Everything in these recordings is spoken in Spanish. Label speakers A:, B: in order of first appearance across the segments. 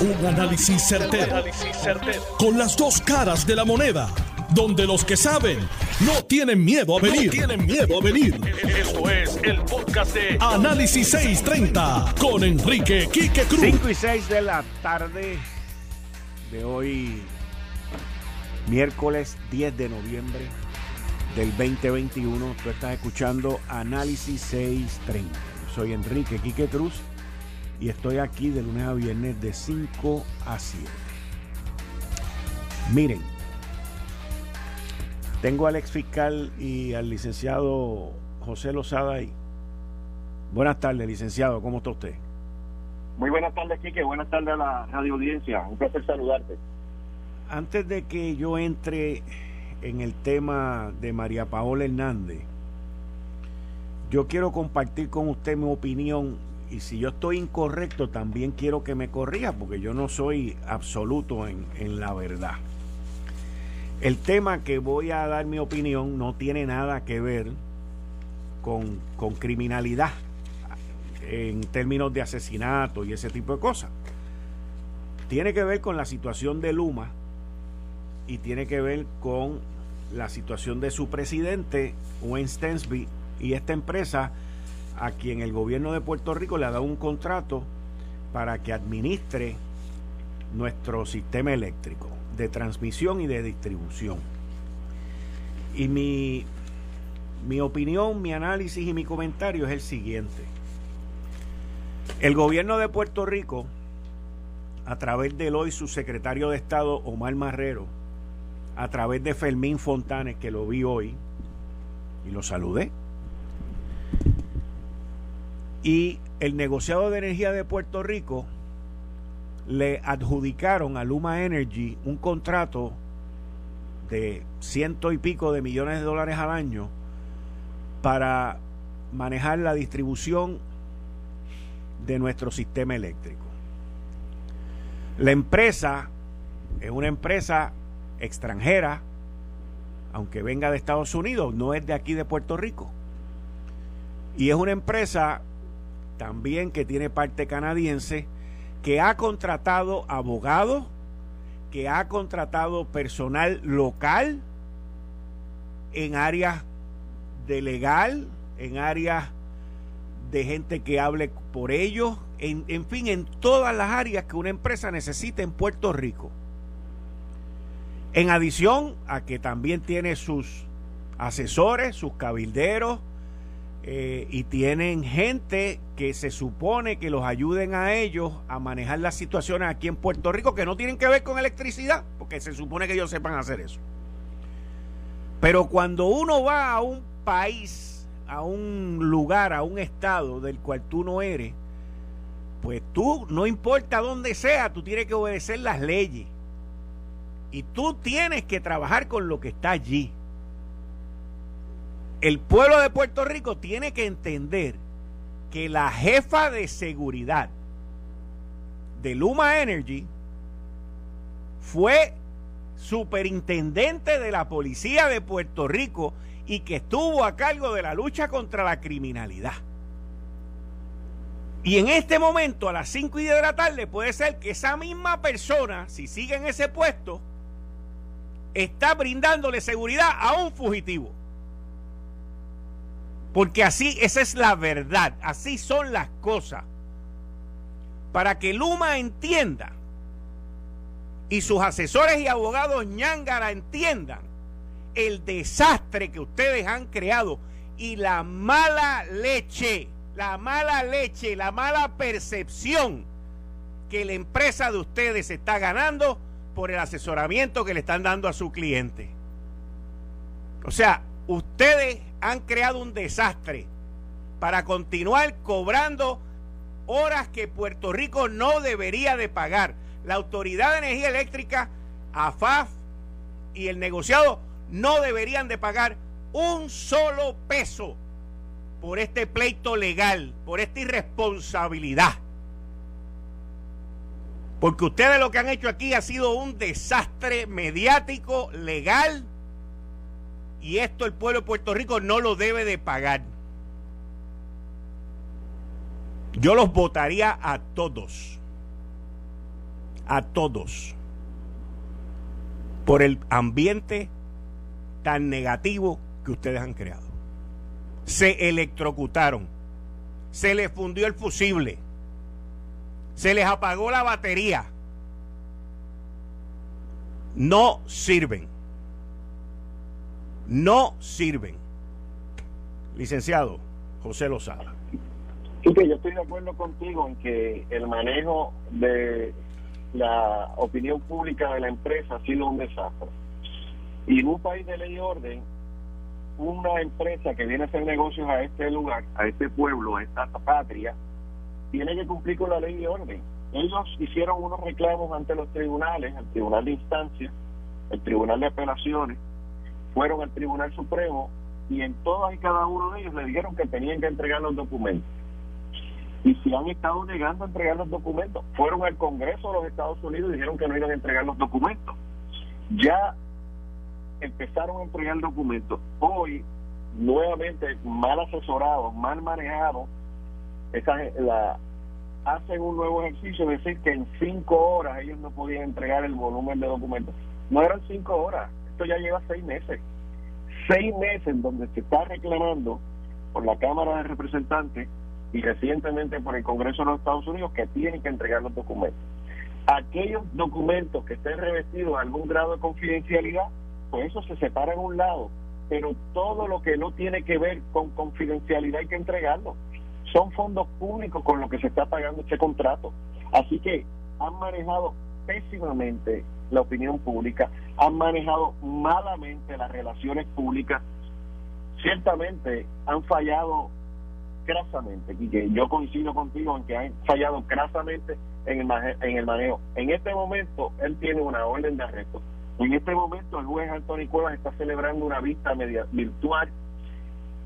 A: Un análisis certero, Con las dos caras de la moneda. Donde los que saben no tienen miedo a venir. tienen miedo a venir. Esto es el podcast de Análisis 630 con Enrique Quique Cruz.
B: 5 y 6 de la tarde de hoy, miércoles 10 de noviembre del 2021. Tú estás escuchando Análisis 630. soy Enrique Quique Cruz y estoy aquí de lunes a viernes de 5 a 7. Miren, tengo al ex fiscal y al licenciado José Lozada ahí. Buenas tardes, licenciado, ¿cómo está usted?
C: Muy buenas tardes, Quique. Buenas tardes a la radio audiencia. Un placer saludarte.
B: Antes de que yo entre en el tema de María Paola Hernández, yo quiero compartir con usted mi opinión y si yo estoy incorrecto, también quiero que me corrija, porque yo no soy absoluto en, la verdad. El tema que voy a dar mi opinión no tiene nada que ver con, con criminalidad en términos de asesinato y ese tipo de cosas. Tiene que ver con la situación de Luma y tiene que ver con la situación de su presidente, Wayne Stensby, y esta empresa a quien el gobierno de Puerto Rico le ha dado un contrato para que administre nuestro sistema eléctrico de transmisión y de distribución. Y mi, mi opinión, mi análisis y mi comentario es el siguiente. El gobierno de Puerto Rico, a través del hoy subsecretario de Estado Omar Marrero, a través de Fermín Fontanes, que lo vi hoy y lo saludé, y el negociado de energía de Puerto Rico le adjudicaron a Luma Energy un contrato de ciento y pico de millones de dólares al año para manejar la distribución de nuestro sistema eléctrico. La empresa es una empresa extranjera, aunque venga de Estados Unidos, no es de aquí de Puerto Rico. Y es una empresa también que tiene parte canadiense, que ha contratado abogados, que ha contratado personal local en áreas de legal, en áreas de gente que hable por ellos, en, en fin, en todas las áreas que una empresa necesita en Puerto Rico. En adición a que también tiene sus asesores, sus cabilderos, eh, y tienen gente que se supone que los ayuden a ellos a manejar las situaciones aquí en Puerto Rico que no tienen que ver con electricidad, porque se supone que ellos sepan hacer eso. Pero cuando uno va a un país, a un lugar, a un estado del cual tú no eres, pues tú, no importa dónde sea, tú tienes que obedecer las leyes. Y tú tienes que trabajar con lo que está allí el pueblo de Puerto Rico tiene que entender que la jefa de seguridad de Luma Energy fue superintendente de la policía de Puerto Rico y que estuvo a cargo de la lucha contra la criminalidad. Y en este momento, a las 5 y 10 de la tarde, puede ser que esa misma persona, si sigue en ese puesto, está brindándole seguridad a un fugitivo. Porque así, esa es la verdad, así son las cosas. Para que Luma entienda y sus asesores y abogados ñangara entiendan el desastre que ustedes han creado y la mala leche, la mala leche, la mala percepción que la empresa de ustedes está ganando por el asesoramiento que le están dando a su cliente. O sea, ustedes han creado un desastre para continuar cobrando horas que Puerto Rico no debería de pagar. La Autoridad de Energía Eléctrica, AFAF y el negociado no deberían de pagar un solo peso por este pleito legal, por esta irresponsabilidad. Porque ustedes lo que han hecho aquí ha sido un desastre mediático, legal y esto el pueblo de Puerto Rico no lo debe de pagar. Yo los votaría a todos. a todos por el ambiente tan negativo que ustedes han creado. Se electrocutaron, se les fundió el fusible, se les apagó la batería. No sirven. No sirven. Licenciado José Lozada.
C: Sí, que yo estoy de acuerdo contigo en que el manejo de la opinión pública de la empresa ha sido un desastre. Y en un país de ley y orden, una empresa que viene a hacer negocios a este lugar, a este pueblo, a esta patria, tiene que cumplir con la ley y orden. Ellos hicieron unos reclamos ante los tribunales, el Tribunal de Instancia, el Tribunal de Apelaciones, fueron al Tribunal Supremo y en todas y cada uno de ellos le dijeron que tenían que entregar los documentos y si han estado negando a entregar los documentos. Fueron al Congreso de los Estados Unidos y dijeron que no iban a entregar los documentos. Ya empezaron a entregar documentos. Hoy, nuevamente, mal asesorados, mal manejados, hacen un nuevo ejercicio, es decir, que en cinco horas ellos no podían entregar el volumen de documentos. No eran cinco horas, esto ya lleva seis meses. Seis meses donde se está reclamando por la Cámara de Representantes y recientemente por el Congreso de los Estados Unidos que tienen que entregar los documentos. Aquellos documentos que estén revestidos de algún grado de confidencialidad, pues eso se separa en un lado, pero todo lo que no tiene que ver con confidencialidad hay que entregarlo. Son fondos públicos con los que se está pagando este contrato. Así que han manejado pésimamente la opinión pública, han manejado malamente las relaciones públicas, ciertamente han fallado crasamente, que Yo coincido contigo en que han fallado crasamente en el, en el manejo. En este momento, él tiene una orden de arresto. En este momento, el juez Antonio Cuevas está celebrando una vista media, virtual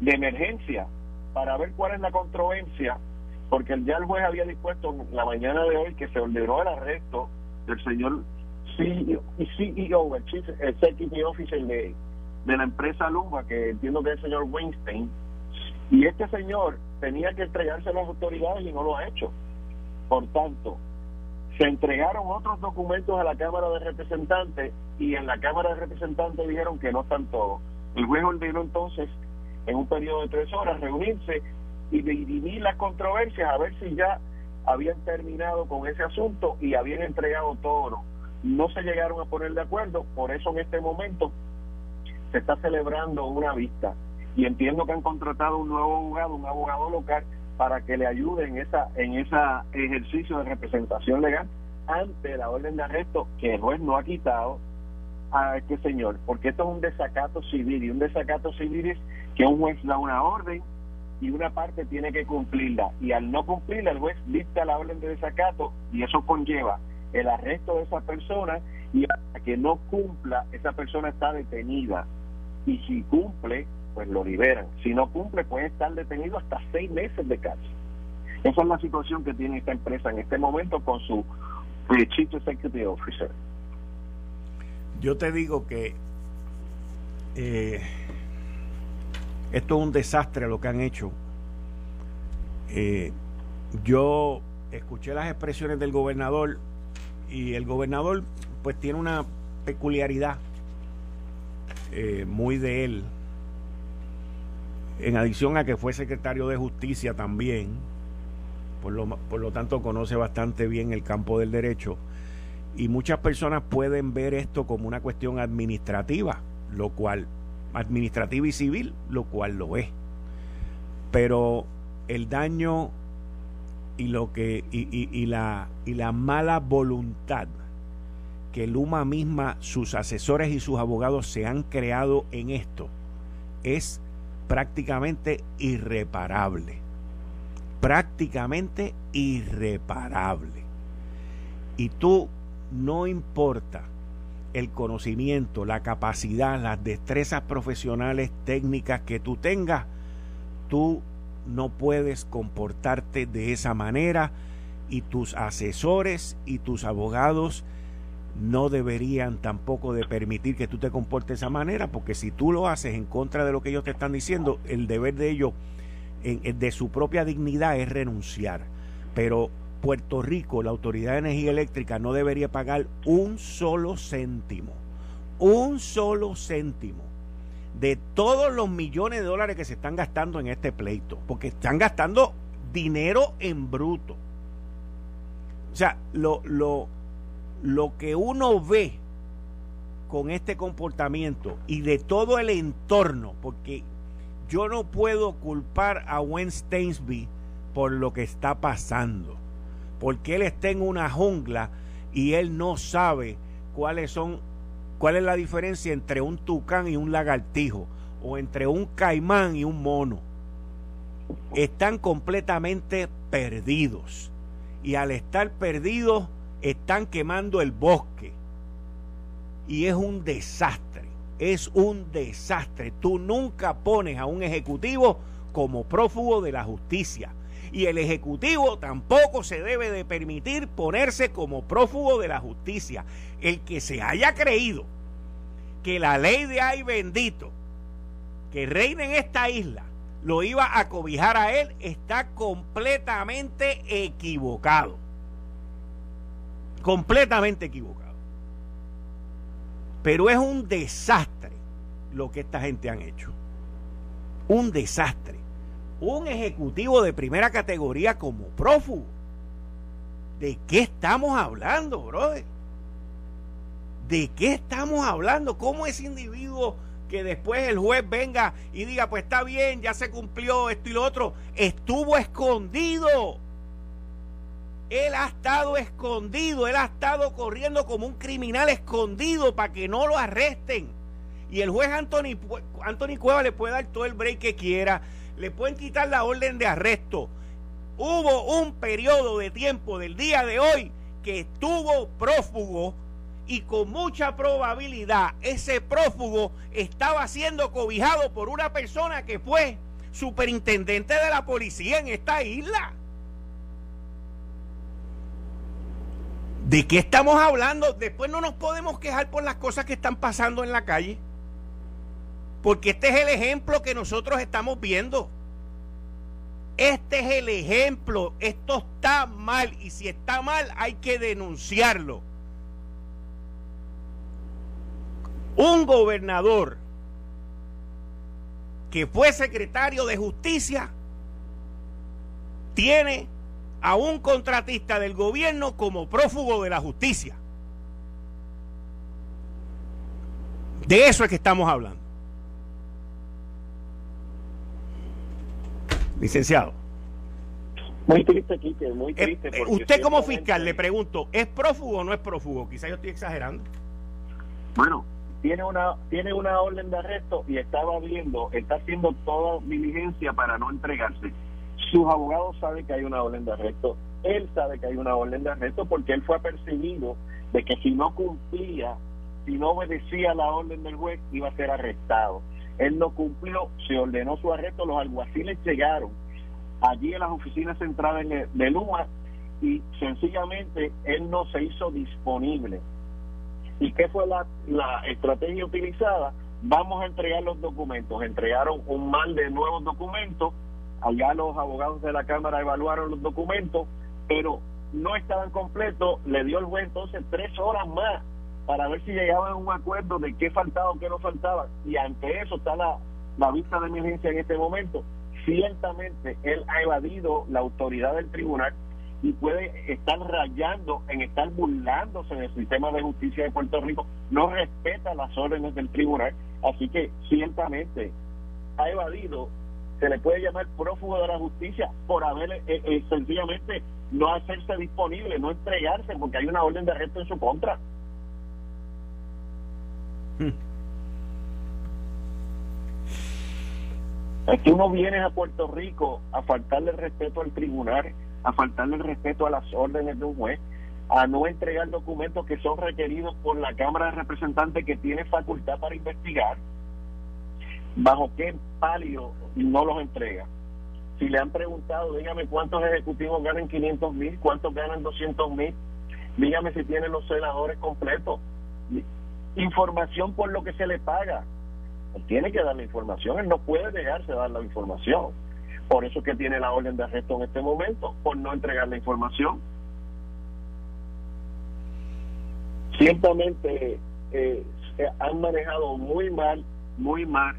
C: de emergencia para ver cuál es la controversia, porque ya el juez había dispuesto en la mañana de hoy que se ordenó el arresto del señor CEO, CEO el Chief Executive Officer de, de la empresa Luma, que entiendo que es el señor Weinstein, y este señor tenía que entregarse a las autoridades y no lo ha hecho. Por tanto, se entregaron otros documentos a la Cámara de Representantes y en la Cámara de Representantes dijeron que no están todos. El juez ordenó entonces, en un periodo de tres horas, reunirse y dirimir las controversias a ver si ya habían terminado con ese asunto y habían entregado todo. No se llegaron a poner de acuerdo, por eso en este momento se está celebrando una vista. Y entiendo que han contratado un nuevo abogado, un abogado local, para que le ayude en esa en ese ejercicio de representación legal ante la orden de arresto que el juez no ha quitado a este señor, porque esto es un desacato civil y un desacato civil es que un juez da una orden y una parte tiene que cumplirla. Y al no cumplirla el juez dicta la orden de desacato y eso conlleva el arresto de esa persona y hasta que no cumpla esa persona está detenida y si cumple pues lo liberan. Si no cumple, puede estar detenido hasta seis meses de cárcel. Esa es la situación que tiene esta empresa en este momento con su eh, Chief Executive Officer.
B: Yo te digo que eh, esto es un desastre lo que han hecho. Eh, yo escuché las expresiones del gobernador y el gobernador pues tiene una peculiaridad muy de él en adición a que fue secretario de justicia también, por lo, por lo tanto conoce bastante bien el campo del derecho, y muchas personas pueden ver esto como una cuestión administrativa, lo cual, administrativa y civil, lo cual lo es. Pero el daño y lo que y, y, la y la mala voluntad que Luma misma, sus asesores y sus abogados se han creado en esto es prácticamente irreparable. Prácticamente irreparable. Y tú, no importa el conocimiento, la capacidad, las destrezas profesionales, técnicas que tú tengas, tú no puedes comportarte de esa manera y tus asesores y tus abogados no deberían tampoco de permitir que tú te comportes de esa manera, porque si tú lo haces en contra de lo que ellos te están diciendo, el deber de ellos, de su propia dignidad, es renunciar. Pero Puerto Rico, la Autoridad de Energía Eléctrica no debería pagar un solo céntimo, un solo céntimo de todos los millones de dólares que se están gastando en este pleito, porque están gastando dinero en bruto. O sea, lo, lo, lo que uno ve con este comportamiento y de todo el entorno, porque yo no puedo culpar a Wayne Stainsby por lo que está pasando, porque él está en una jungla y él no sabe cuáles son cuál es la diferencia entre un tucán y un lagartijo o entre un caimán y un mono. Están completamente perdidos. Y al estar perdidos están quemando el bosque. Y es un desastre, es un desastre. Tú nunca pones a un ejecutivo como prófugo de la justicia y el ejecutivo tampoco se debe de permitir ponerse como prófugo de la justicia. El que se haya creído que la ley de ay bendito que reina en esta isla lo iba a cobijar a él está completamente equivocado. Completamente equivocado. Pero es un desastre lo que esta gente han hecho. Un desastre. Un ejecutivo de primera categoría como prófugo. ¿De qué estamos hablando, brother? ¿De qué estamos hablando? ¿Cómo ese individuo que después el juez venga y diga, pues está bien, ya se cumplió esto y lo otro, estuvo escondido? Él ha estado escondido, él ha estado corriendo como un criminal escondido para que no lo arresten. Y el juez Anthony, Anthony Cueva le puede dar todo el break que quiera, le pueden quitar la orden de arresto. Hubo un periodo de tiempo del día de hoy que estuvo prófugo y con mucha probabilidad ese prófugo estaba siendo cobijado por una persona que fue superintendente de la policía en esta isla. ¿De qué estamos hablando? Después no nos podemos quejar por las cosas que están pasando en la calle. Porque este es el ejemplo que nosotros estamos viendo. Este es el ejemplo. Esto está mal. Y si está mal, hay que denunciarlo. Un gobernador que fue secretario de justicia tiene a un contratista del gobierno como prófugo de la justicia. De eso es que estamos hablando. Licenciado.
C: Muy triste, Quique, muy eh, triste.
B: Eh, usted como fiscal, le pregunto, ¿es prófugo o no es prófugo? Quizá yo estoy exagerando.
C: Bueno, tiene una tiene una orden de arresto y estaba viendo, está haciendo toda diligencia para no entregarse sus abogados saben que hay una orden de arresto, él sabe que hay una orden de arresto porque él fue apercibido de que si no cumplía, si no obedecía la orden del juez, iba a ser arrestado. Él no cumplió, se ordenó su arresto, los alguaciles llegaron allí en las oficinas centrales de Luma y sencillamente él no se hizo disponible. ¿Y qué fue la, la estrategia utilizada? Vamos a entregar los documentos. Entregaron un mal de nuevos documentos Allá los abogados de la Cámara evaluaron los documentos, pero no estaban completos. Le dio el juez entonces tres horas más para ver si llegaban a un acuerdo de qué faltaba o qué no faltaba. Y ante eso está la, vista de emergencia en este momento. Ciertamente él ha evadido la autoridad del tribunal y puede estar rayando en estar burlándose del sistema de justicia de Puerto Rico. No respeta las órdenes del tribunal. Así que ciertamente ha evadido se le puede llamar prófugo de la justicia por haber eh, eh, sencillamente no hacerse disponible, no entregarse porque hay una orden de arresto en su contra. Hmm. Es que uno viene a Puerto Rico a faltarle respeto al tribunal, a faltarle respeto a las órdenes de un juez, a no entregar documentos que son requeridos por la Cámara de Representantes que tiene facultad para investigar bajo qué palio no los entrega. Si le han preguntado, dígame cuántos ejecutivos ganan 500 mil, cuántos ganan 200 mil, dígame si tienen los senadores completos información por lo que se le paga. Él tiene que dar la información, él no puede dejarse dar la información. Por eso es que tiene la orden de arresto en este momento, por no entregar la información. Ciertamente eh, han manejado muy mal, muy mal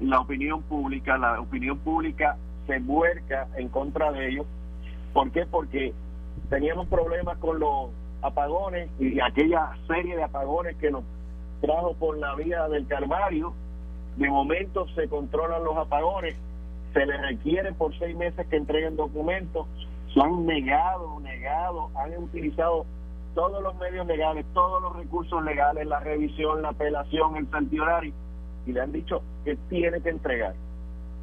C: la opinión pública. La opinión pública se vuelca en contra de ellos. ¿Por qué? Porque teníamos problemas con los apagones y aquella serie de apagones que nos trajo por la vía del Calvario. De momento se controlan los apagones, se les requiere por seis meses que entreguen documentos, se han negado, negado, han utilizado todos los medios legales, todos los recursos legales, la revisión, la apelación, el sancionario, y le han dicho que tiene que entregar.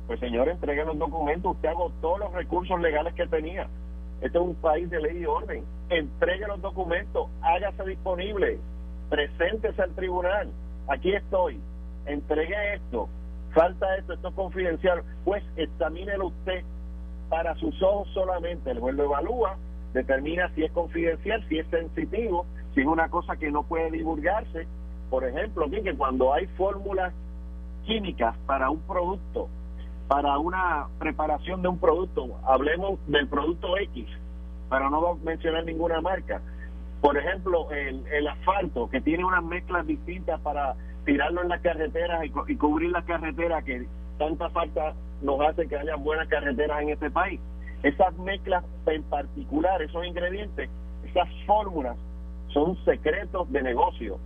C: Pues señor, entregue los documentos, usted agotó los recursos legales que tenía. Este es un país de ley y orden. Entregue los documentos, hágase disponible, preséntese al tribunal. Aquí estoy, entregue esto, falta esto, esto es confidencial. Pues examínelo usted para sus ojos solamente. El juez lo evalúa, determina si es confidencial, si es sensitivo, si es una cosa que no puede divulgarse. Por ejemplo, que cuando hay fórmulas químicas para un producto, para una preparación de un producto, hablemos del producto X, para no mencionar ninguna marca. Por ejemplo, el, el asfalto, que tiene unas mezclas distintas para tirarlo en las carreteras y, cubrir las carreteras que tanta falta nos hace que haya buenas carreteras en este país. Esas mezclas en particular, esos ingredientes, esas fórmulas son secretos de negocio.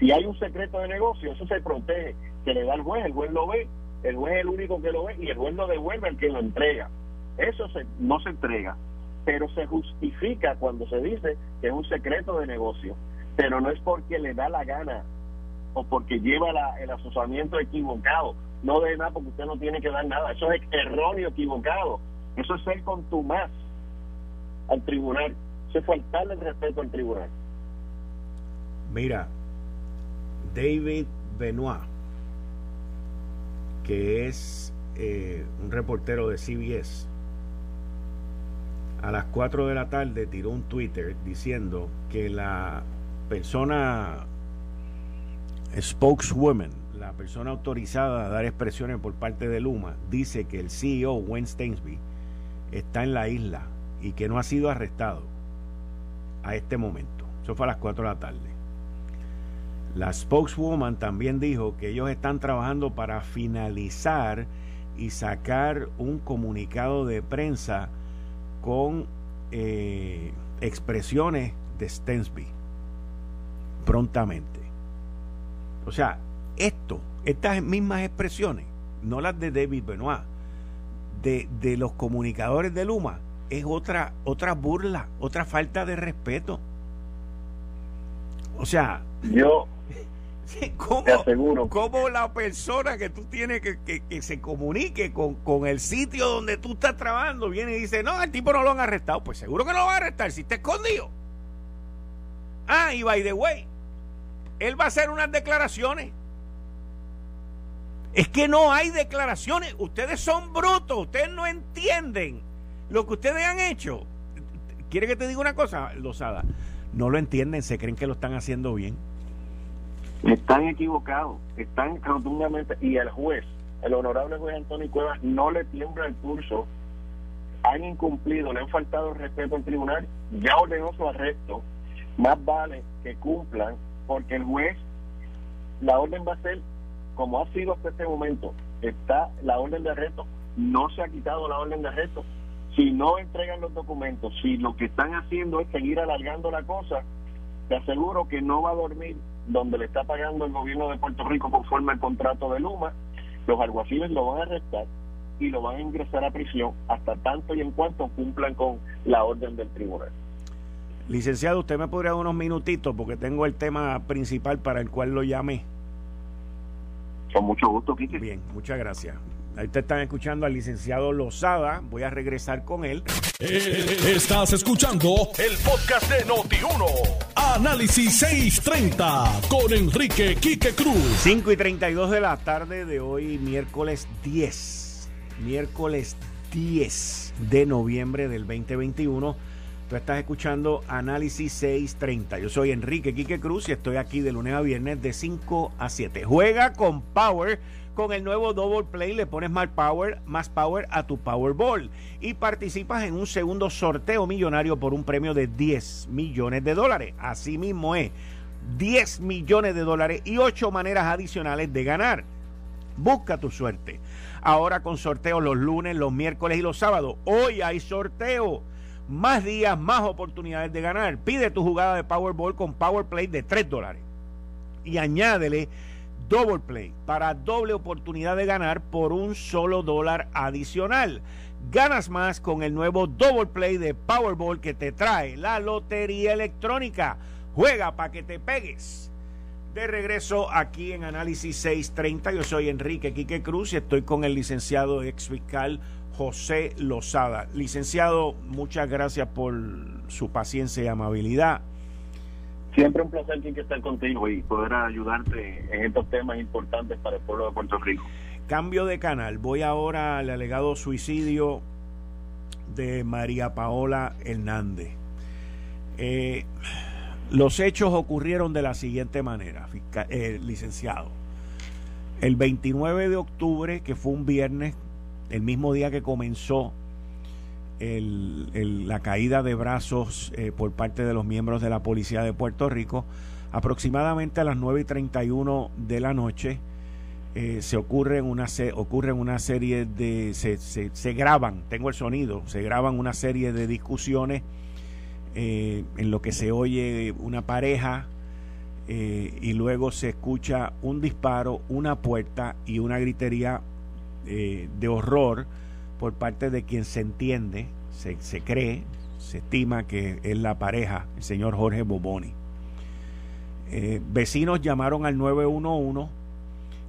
C: Si hay un secreto de negocio, eso se protege, que le da el juez, el juez lo ve, el juez es el único que lo ve y el juez lo devuelve al que lo entrega. Eso no se entrega, pero se justifica cuando se dice que es un secreto de negocio, pero no es porque le da la gana o porque lleva el asociamiento equivocado. No de nada porque usted no tiene que dar nada. Eso es erróneo, equivocado. Eso es ser contumaz al tribunal. Eso es faltarle el respeto al tribunal.
B: Mira, David Benoit, que es eh, un reportero de CBS, a las 4 de la tarde tiró un Twitter diciendo que la persona spokeswoman, la persona autorizada a dar expresiones por parte de Luma, dice que el CEO, Wayne Stainsby, está en la isla y que no ha sido arrestado a este momento. Eso fue a las 4 de la tarde. La spokeswoman también dijo que ellos están trabajando para finalizar y sacar un comunicado de prensa con eh, expresiones de Stensby prontamente. O sea, esto, estas mismas expresiones, no las de David Benoit, de, de los comunicadores de Luma, es otra, otra burla, otra falta de respeto. O sea,
C: yo
B: ¿cómo,
C: te aseguro.
B: ¿cómo la persona que tú tienes que, que, que se comunique con, con, el sitio donde tú estás trabajando viene y dice, no, el tipo no lo han arrestado? Pues seguro que no lo van a arrestar si está escondido. Ah, y by the way, él va a hacer unas declaraciones. Es que no hay declaraciones. Ustedes son brutos. Ustedes no entienden lo que ustedes han hecho. ¿Quiere que te diga una cosa, Lozada? No lo entienden. Se creen que lo están haciendo bien.
C: Están equivocados. Están rotundamente. Y el juez, el honorable juez Antonio Cuevas, no le tiembla el pulso. Han incumplido, le han faltado respeto al tribunal. Ya ordenó su arresto. Más vale que cumplan porque el juez, la orden va a ser como ha sido hasta este momento. Está la orden de arresto, no se ha quitado la orden de arresto. Si no entregan los documentos, si lo que están haciendo es seguir alargando la cosa, te aseguro que no va a dormir donde le está pagando el gobierno de Puerto Rico conforme al contrato de Luma. Los alguaciles lo van a arrestar y lo van a ingresar a prisión hasta tanto y en cuanto cumplan con la orden del tribunal.
B: Licenciado, usted me podría dar unos minutitos porque tengo el tema principal para el cual lo llamé.
C: Con mucho gusto, Kike.
B: Bien, muchas gracias. Ahí te están escuchando al licenciado Lozada. Voy a regresar con él.
A: Eh, estás escuchando el podcast de Noti1. Análisis 630 con Enrique Quique Cruz.
B: 5 y 32 de la tarde de hoy, miércoles 10. Miércoles 10 de noviembre del 2021 Tú estás escuchando Análisis 630. Yo soy Enrique Quique Cruz y estoy aquí de lunes a viernes de 5 a 7. Juega con Power con el nuevo Double Play. Le pones más Power, más Power a tu Powerball y participas en un segundo sorteo millonario por un premio de 10 millones de dólares. Así mismo es. 10 millones de dólares y 8 maneras adicionales de ganar. Busca tu suerte. Ahora con sorteos los lunes, los miércoles y los sábados. Hoy hay sorteo. Más días, más oportunidades de ganar. Pide tu jugada de Powerball con Powerplay de 3 dólares. Y añádele Double Play para doble oportunidad de ganar por un solo dólar adicional. Ganas más con el nuevo Double Play de Powerball que te trae la Lotería Electrónica. Juega para que te pegues. De regreso aquí en Análisis 630, yo soy Enrique Quique Cruz y estoy con el licenciado ex fiscal José Lozada. Licenciado, muchas gracias por su paciencia y amabilidad.
C: Siempre un placer que estar contigo y poder ayudarte en estos temas importantes para el pueblo de Puerto Rico.
B: Cambio de canal. Voy ahora al alegado suicidio de María Paola Hernández. Eh, los hechos ocurrieron de la siguiente manera, eh, licenciado. El 29 de octubre, que fue un viernes, el mismo día que comenzó la caída de brazos eh, por parte de los miembros de la Policía de Puerto Rico, aproximadamente a las 9 y 31 de la noche, eh, se ocurre una, se, ocurren una serie de, se, se, graban, tengo el sonido, se graban una serie de discusiones eh, en lo que se oye una pareja y luego se escucha un disparo, una puerta y una gritería de horror por parte de quien se entiende, se, se, cree, se estima que es la pareja, el señor Jorge Boboni. Eh, vecinos llamaron al 911,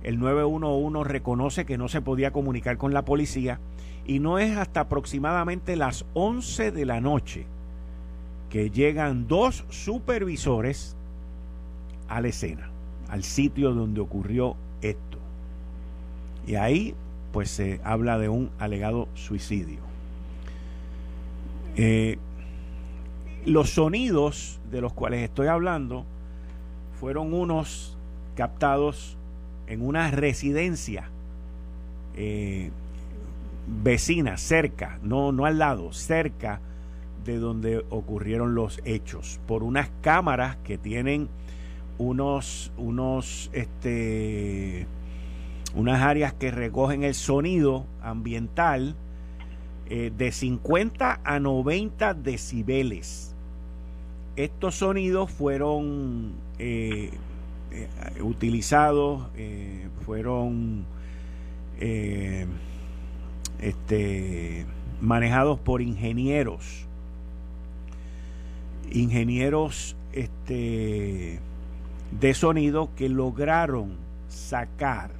B: el 911 reconoce que no se podía comunicar con la policía y no es hasta aproximadamente las 11 de la noche que llegan dos supervisores a la escena, al sitio donde ocurrió esto. Y ahí pues se habla de un alegado suicidio. Eh, los sonidos de los cuales estoy hablando fueron unos captados en una residencia eh, vecina, cerca, no, no al lado, cerca de donde ocurrieron los hechos, por unas cámaras que tienen unos, unos, este, unas áreas que recogen el sonido ambiental eh, de 50 a 90 decibeles. Estos sonidos fueron eh, eh, utilizados, fueron este, manejados por ingenieros, ingenieros este, de sonido que lograron sacar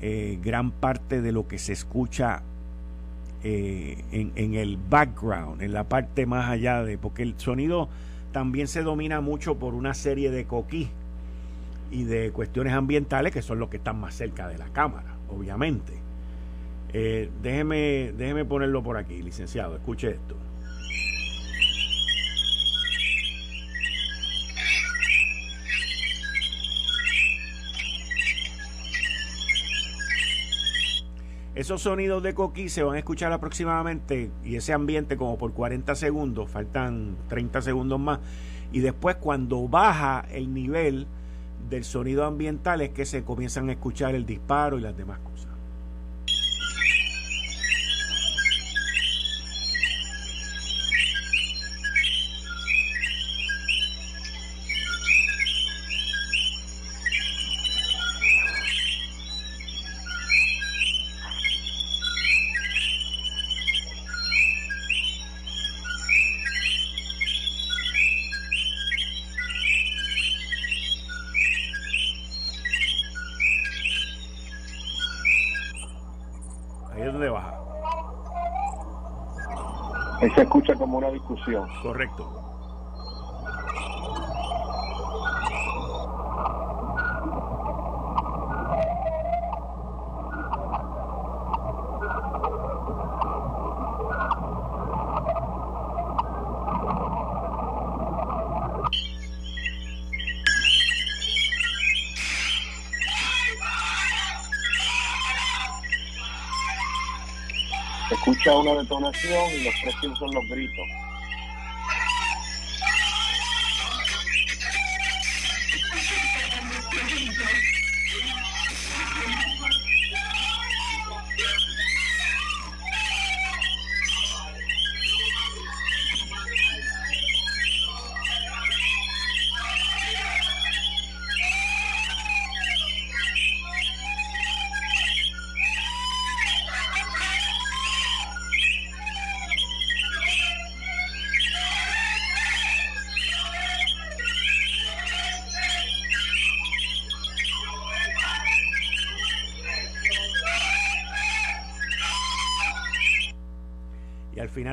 B: eh, gran parte de lo que se escucha eh, en, el background, en la parte más allá de, porque el sonido también se domina mucho por una serie de coquí y de cuestiones ambientales que son los que están más cerca de la cámara, obviamente. Eh, déjeme, déjeme ponerlo por aquí, licenciado, escuche esto. Esos sonidos de coquí se van a escuchar aproximadamente y ese ambiente como por 40 segundos, faltan 30 segundos más. Y después cuando baja el nivel del sonido ambiental es que se comienzan a escuchar el disparo y las demás cosas.
C: Escucha como una discusión.
B: Correcto.
C: detonación y los próximos son los gritos.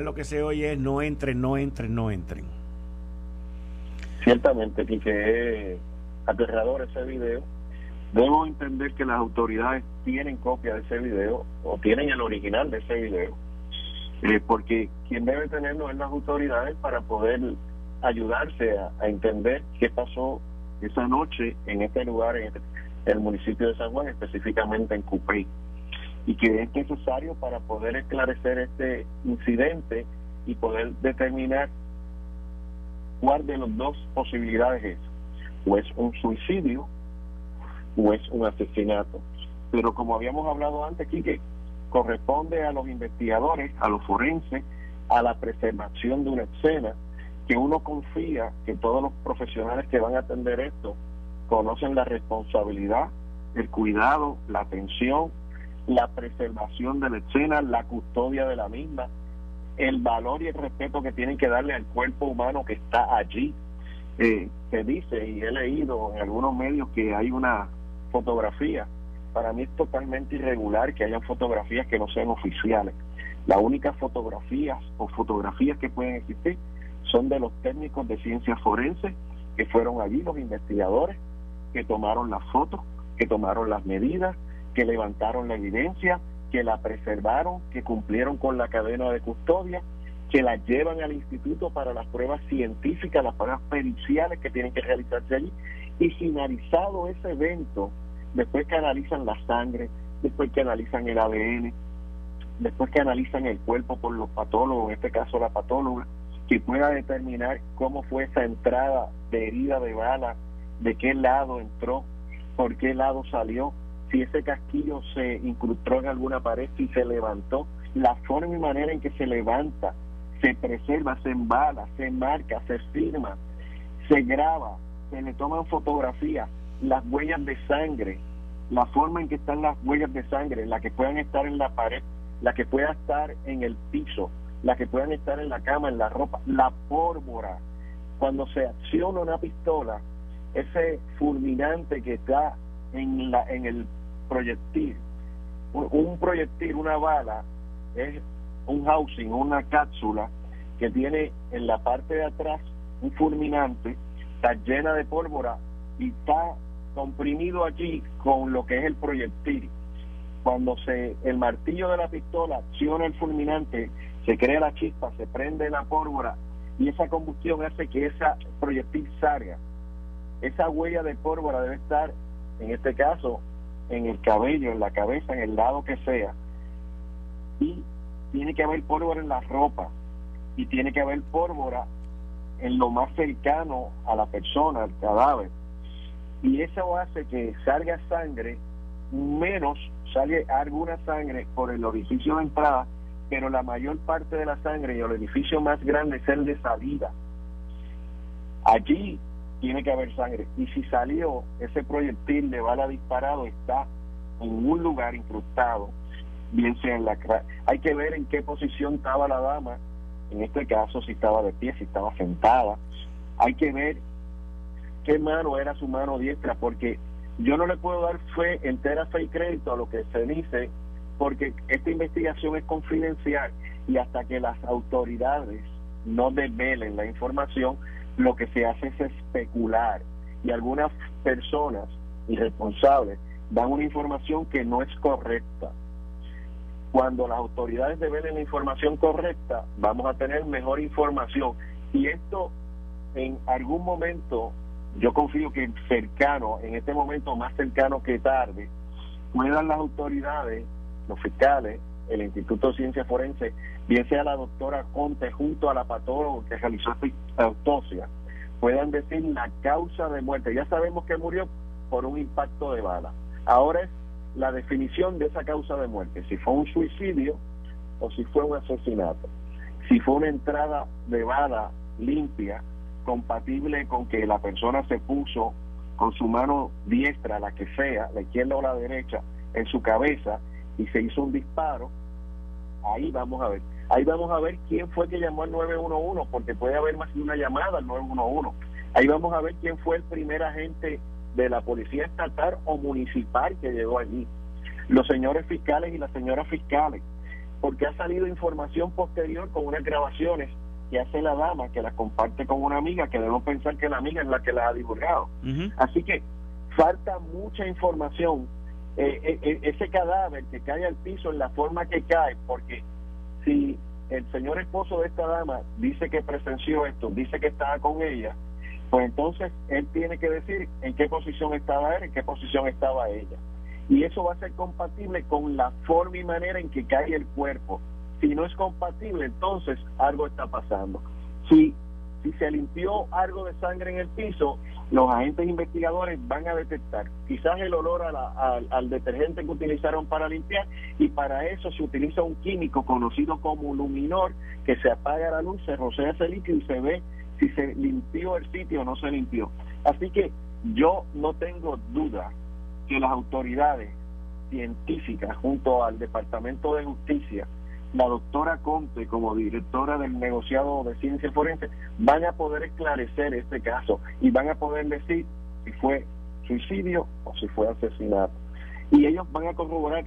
B: Lo que se oye es no entren, no entren, no entren.
C: Ciertamente, que es aterrador ese video. Debo entender que las autoridades tienen copia de ese video o tienen el original de ese video, eh, porque quien debe tenerlo es las autoridades para poder ayudarse a, entender qué pasó esa noche en este lugar, en el municipio de San Juan, específicamente en Cupey, y que es necesario para poder esclarecer este incidente y poder determinar cuál de las dos posibilidades es, o es un suicidio o es un asesinato. Pero como habíamos hablado antes, que corresponde a los investigadores, a los forenses, a la preservación de una escena, que uno confía que todos los profesionales que van a atender esto conocen la responsabilidad, el cuidado, la atención, la preservación de la escena, la custodia de la misma, el valor y el respeto que tienen que darle al cuerpo humano que está allí. Eh, se dice, y he leído en algunos medios que hay una fotografía. Para mí es totalmente irregular que hayan fotografías que no sean oficiales. Las únicas fotografías o fotografías que pueden existir son de los técnicos de ciencias forenses que fueron allí, los investigadores, que tomaron las fotos, que tomaron las medidas, que levantaron la evidencia, que la preservaron, que cumplieron con la cadena de custodia, que la llevan al instituto para las pruebas científicas, las pruebas periciales que tienen que realizarse allí. Y finalizado ese evento, después que analizan la sangre, después que analizan el ADN, después que analizan el cuerpo por los patólogos, en este caso la patóloga, que pueda determinar cómo fue esa entrada de herida de bala, de qué lado entró, por qué lado salió, si ese casquillo se incrustó en alguna pared, si se levantó, la forma y manera en que se levanta, se preserva, se embala, se marca, se firma, se graba, se le toman fotografías, las huellas de sangre, la forma en que están las huellas de sangre, la que puedan estar en la pared, la que pueda estar en el piso, las que puedan estar en la cama, en la ropa, la pólvora. Cuando se acciona una pistola, ese fulminante que está en, la, en el proyectil, un, proyectil, una bala, es un housing, una cápsula que tiene en la parte de atrás un fulminante, está llena de pólvora y está comprimido allí con lo que es el proyectil. Cuando se el martillo de la pistola acciona el fulminante, se crea la chispa, se prende la pólvora y esa combustión hace que esa proyectil salga. Esa huella de pólvora debe estar, en este caso, en el cabello, en la cabeza, en el lado que sea. Y tiene que haber pólvora en la ropa y tiene que haber pólvora en lo más cercano a la persona, al cadáver. Y eso hace que salga sangre, menos sale alguna sangre por el orificio de entrada pero la mayor parte de la sangre y el edificio más grande es el de salida. Allí tiene que haber sangre. Y si salió ese proyectil de bala disparado, está en un lugar incrustado, bien sea en la... Hay que ver en qué posición estaba la dama, en este caso si estaba de pie, si estaba sentada. Hay que ver qué mano era su mano diestra, porque yo no le puedo dar fe, entera fe y crédito a lo que se dice porque esta investigación es confidencial y hasta que las autoridades no develen la información, lo que se hace es especular y algunas personas irresponsables dan una información que no es correcta. Cuando las autoridades develen la información correcta, vamos a tener mejor información y esto en algún momento, yo confío que cercano, en este momento más cercano que tarde, puedan las autoridades los fiscales, el Instituto de Ciencia Forense, bien sea la doctora Conte junto a la patóloga que realizó esta autopsia, puedan decir la causa de muerte. Ya sabemos que murió por un impacto de bala. Ahora es la definición de esa causa de muerte, si fue un suicidio o si fue un asesinato. Si fue una entrada de bala limpia, compatible con que la persona se puso con su mano diestra, la que sea, la izquierda o la derecha, en su cabeza y se hizo un disparo, ahí vamos a ver. Ahí vamos a ver quién fue que llamó al 911, porque puede haber más de una llamada al 911. Ahí vamos a ver quién fue el primer agente de la policía estatal o municipal que llegó allí. Los señores fiscales y las señoras fiscales. porque ha salido información posterior con unas grabaciones que hace la dama, que las comparte con una amiga, que debemos pensar que la amiga es la que la ha divulgado. Así que falta mucha información. Eh, ese cadáver que cae al piso en la forma que cae, porque si el señor esposo de esta dama dice que presenció esto, dice que estaba con ella, pues entonces él tiene que decir en qué posición estaba él, en qué posición estaba ella. Y eso va a ser compatible con la forma y manera en que cae el cuerpo. Si no es compatible, entonces algo está pasando. Si, si se limpió algo de sangre en el piso, los agentes investigadores van a detectar quizás el olor al detergente que utilizaron para limpiar y para eso se utiliza un químico conocido como luminor que se apaga la luz, se rocea ese líquido y se ve si se limpió el sitio o no se limpió. Así que yo no tengo duda que las autoridades científicas junto al Departamento de Justicia, la doctora Conte como directora del negociado de ciencia forense, van a poder esclarecer este caso y van a poder decir si fue suicidio o si fue asesinato. Y ellos van a corroborar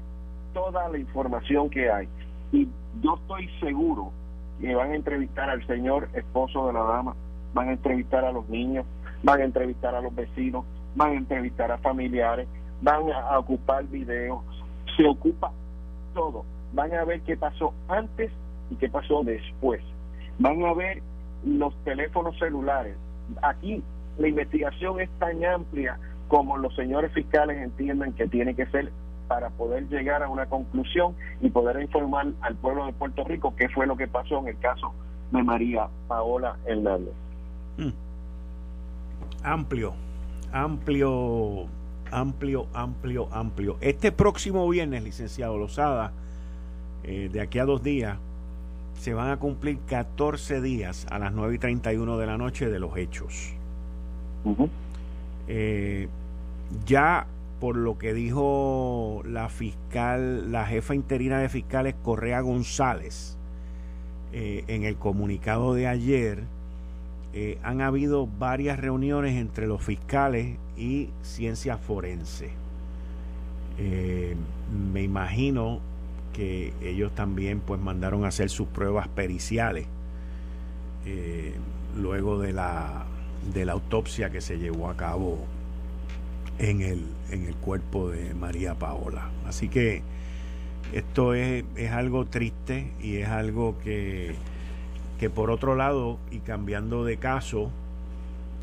C: toda la información que hay. Y yo estoy seguro que van a entrevistar al señor esposo de la dama, van a entrevistar a los niños, van a entrevistar a los vecinos, van a entrevistar a familiares, van a, ocupar videos, se ocupa todo. Van a ver qué pasó antes y qué pasó después. Van a ver los teléfonos celulares. Aquí la investigación es tan amplia como los señores fiscales entiendan que tiene que ser para poder llegar a una conclusión y poder informar al pueblo de Puerto Rico qué fue lo que pasó en el caso de María Paola Hernández.
B: Hmm. Amplio, amplio, amplio, amplio, amplio. Este próximo viernes, licenciado Lozada, eh, de aquí a dos días, se van a cumplir 14 días a las 9 y 31 de la noche de los hechos. Eh, ya por lo que dijo la fiscal, la jefa interina de fiscales Correa González, eh, en el comunicado de ayer, eh, han habido varias reuniones entre los fiscales y ciencia forense. Me imagino que ellos también pues mandaron a hacer sus pruebas periciales eh, luego de la, de la autopsia que se llevó a cabo en el, en el cuerpo de María Paola. Así que esto es, es algo triste y es algo que que por otro lado, y cambiando de caso,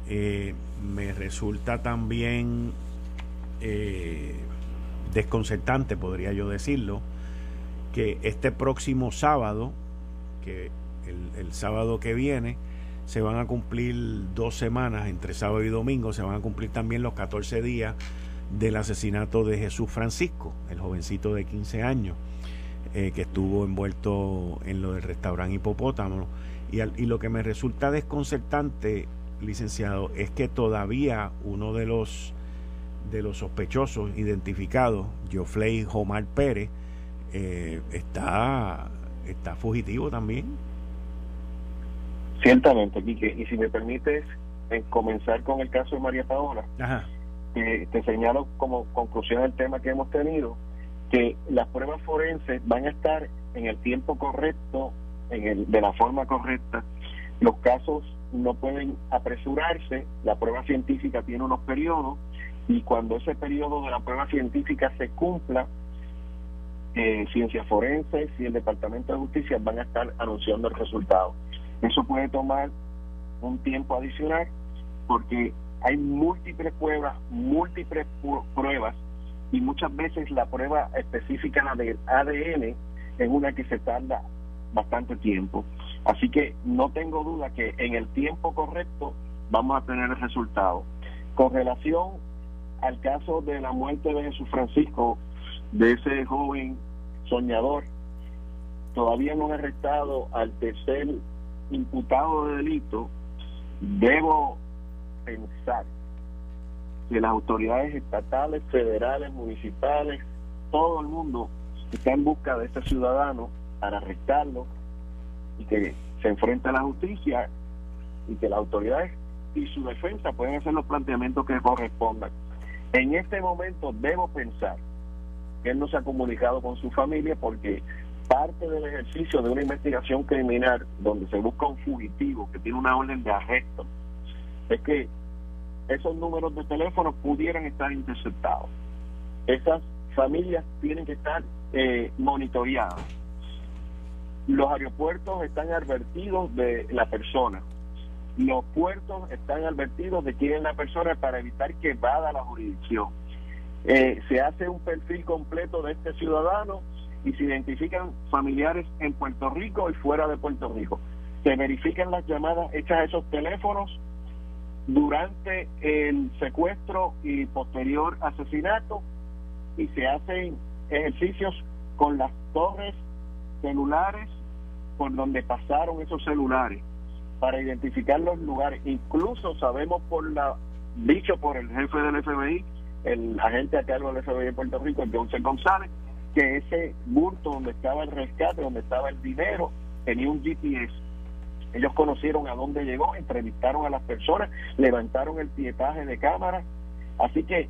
B: eh, me resulta también eh, desconcertante, podría yo decirlo, que este próximo sábado, que el, sábado que viene, se van a cumplir dos semanas, entre sábado y domingo, se van a cumplir también los 14 días del asesinato de Jesús Francisco, el jovencito de 15 años, eh, que estuvo envuelto en lo del restaurante Hipopótamo. Y, lo que me resulta desconcertante, licenciado, es que todavía uno de los de los sospechosos identificados, Geoffrey Omar Pérez, eh, está, está fugitivo también.
C: Ciertamente, Quique. Y si me permites en comenzar con el caso de María Paola, te señalo como conclusión del tema que hemos tenido, que las pruebas forenses van a estar en el tiempo correcto de la forma correcta. Los casos no pueden apresurarse, la prueba científica tiene unos periodos y cuando ese periodo de la prueba científica se cumpla, eh, ciencias forenses y el Departamento de Justicia van a estar anunciando el resultado. Eso puede tomar un tiempo adicional porque hay múltiples pruebas, múltiples pruebas y muchas veces la prueba específica la del ADN es una que se tarda bastante tiempo. Así que no tengo duda que en el tiempo correcto vamos a tener el resultado. Con relación al caso de la muerte de Jesús Francisco, de ese joven soñador, todavía no han arrestado al tercer imputado de delito. Debo pensar que las autoridades estatales, federales, municipales, todo el mundo está en busca de este ciudadano para arrestarlo y que se enfrente a la justicia y que las autoridades y su defensa pueden hacer los planteamientos que correspondan. En este momento debo pensar él no se ha comunicado con su familia porque parte del ejercicio de una investigación criminal donde se busca un fugitivo que tiene una orden de arresto es que esos números de teléfono pudieran estar interceptados. Esas familias tienen que estar eh, monitoreadas. Los aeropuertos están advertidos de la persona. Los puertos están advertidos de quién es la persona para evitar que vada la jurisdicción. Eh, se hace un perfil completo de este ciudadano y se identifican familiares en Puerto Rico y fuera de Puerto Rico. Se verifican las llamadas hechas a esos teléfonos durante el secuestro y posterior asesinato y se hacen ejercicios con las torres celulares por donde pasaron esos celulares para identificar los lugares. Incluso sabemos por la dicho por el jefe del FBI, el agente a cargo del FBI de Puerto Rico, José González, que ese bulto donde estaba el rescate, donde estaba el dinero, tenía un GPS. Ellos conocieron a dónde llegó, entrevistaron a las personas, levantaron el pietaje de cámara. Así que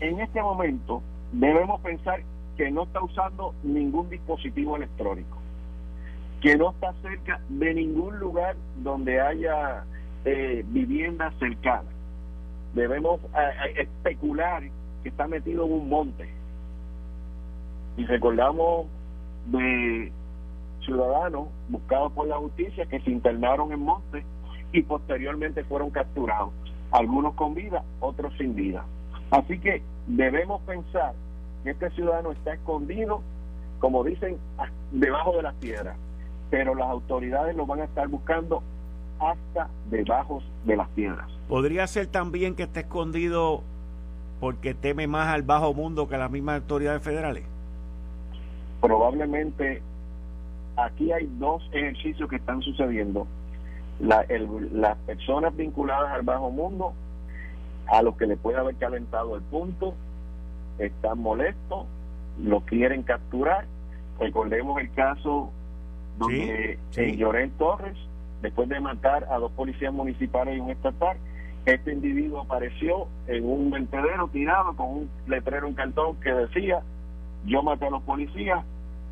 C: en este momento debemos pensar que no está usando ningún dispositivo electrónico, que no está cerca de ningún lugar donde haya eh, viviendas cercanas. Debemos eh, eh, especular que está metido en un monte. Y recordamos de ciudadanos buscados por la justicia que se internaron en Monte y posteriormente fueron capturados, algunos con vida, otros sin vida. Así que debemos pensar que este ciudadano está escondido, como dicen, debajo de las piedras, pero las autoridades lo van a estar buscando hasta debajo de las piedras.
B: Podría ser también que esté escondido porque teme más al bajo mundo que a las mismas autoridades federales
C: probablemente aquí hay dos ejercicios que están sucediendo. las personas vinculadas al bajo mundo, a los que le puede haber calentado el punto, están molestos, lo quieren capturar. Recordemos el caso donde en Llorén Torres, después de matar a dos policías municipales y un estatal, este individuo apareció en un vertedero tirado con un letrero en cantón que decía yo maté a los policías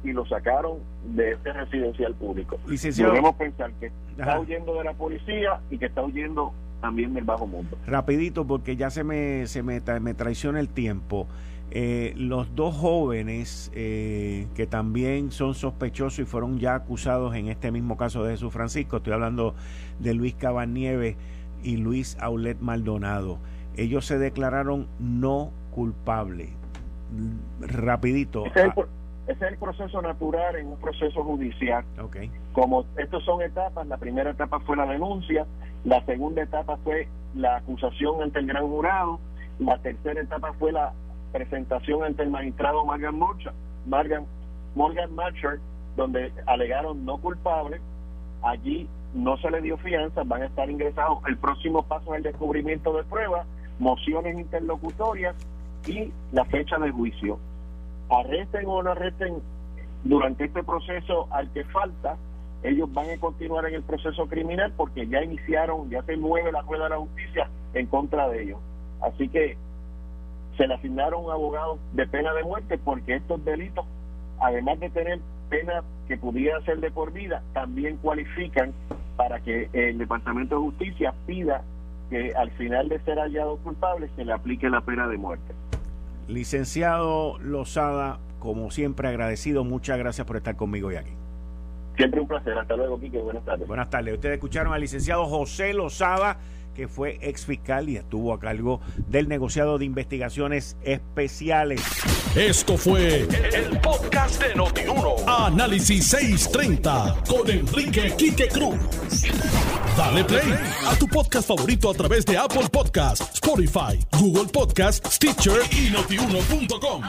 C: y lo sacaron de este residencial público. Debemos pensar que está huyendo de la policía y que está huyendo también del bajo mundo.
B: Rapidito, porque ya se me, se me, me traiciona el tiempo. Eh, los dos jóvenes eh, que también son sospechosos y fueron ya acusados en este mismo caso de Jesús Francisco, estoy hablando de Luis Cabanieves y Luis Aulet Maldonado. Ellos se declararon no culpables rapidito.
C: Ese es, el, proceso natural en un proceso judicial.
B: Okay.
C: Como estos son etapas, la primera etapa fue la denuncia, la segunda etapa fue la acusación ante el gran jurado, la tercera etapa fue la presentación ante el magistrado Morgan Marcher, Morgan, Morgan Marcher donde alegaron no culpable. Allí no se le dio fianza, van a estar ingresados. El próximo paso es el descubrimiento de pruebas, mociones interlocutorias y la fecha del juicio. Arresten o no arresten durante este proceso al que falta, ellos van a continuar en el proceso criminal porque ya iniciaron, ya se mueve la rueda de la justicia en contra de ellos. Así que se le asignaron un abogado de pena de muerte porque estos delitos, además de tener pena que pudiera ser de por vida, también cualifican para que el Departamento de Justicia pida que al final de ser hallado culpable se le aplique la pena de muerte.
B: Licenciado Lozada, como siempre agradecido, muchas gracias por estar conmigo hoy aquí.
C: Siempre un placer, hasta luego, Quique, buenas tardes.
B: Buenas tardes, ustedes escucharon al licenciado José Lozada, que fue ex fiscal y estuvo a cargo del negociado de investigaciones especiales.
A: Esto fue el, podcast de Notiuno. Análisis 630 con Enrique Quique Cruz. Dale play a tu podcast favorito a través de Apple Podcasts, Spotify, Google Podcasts, Stitcher y notiuno.com.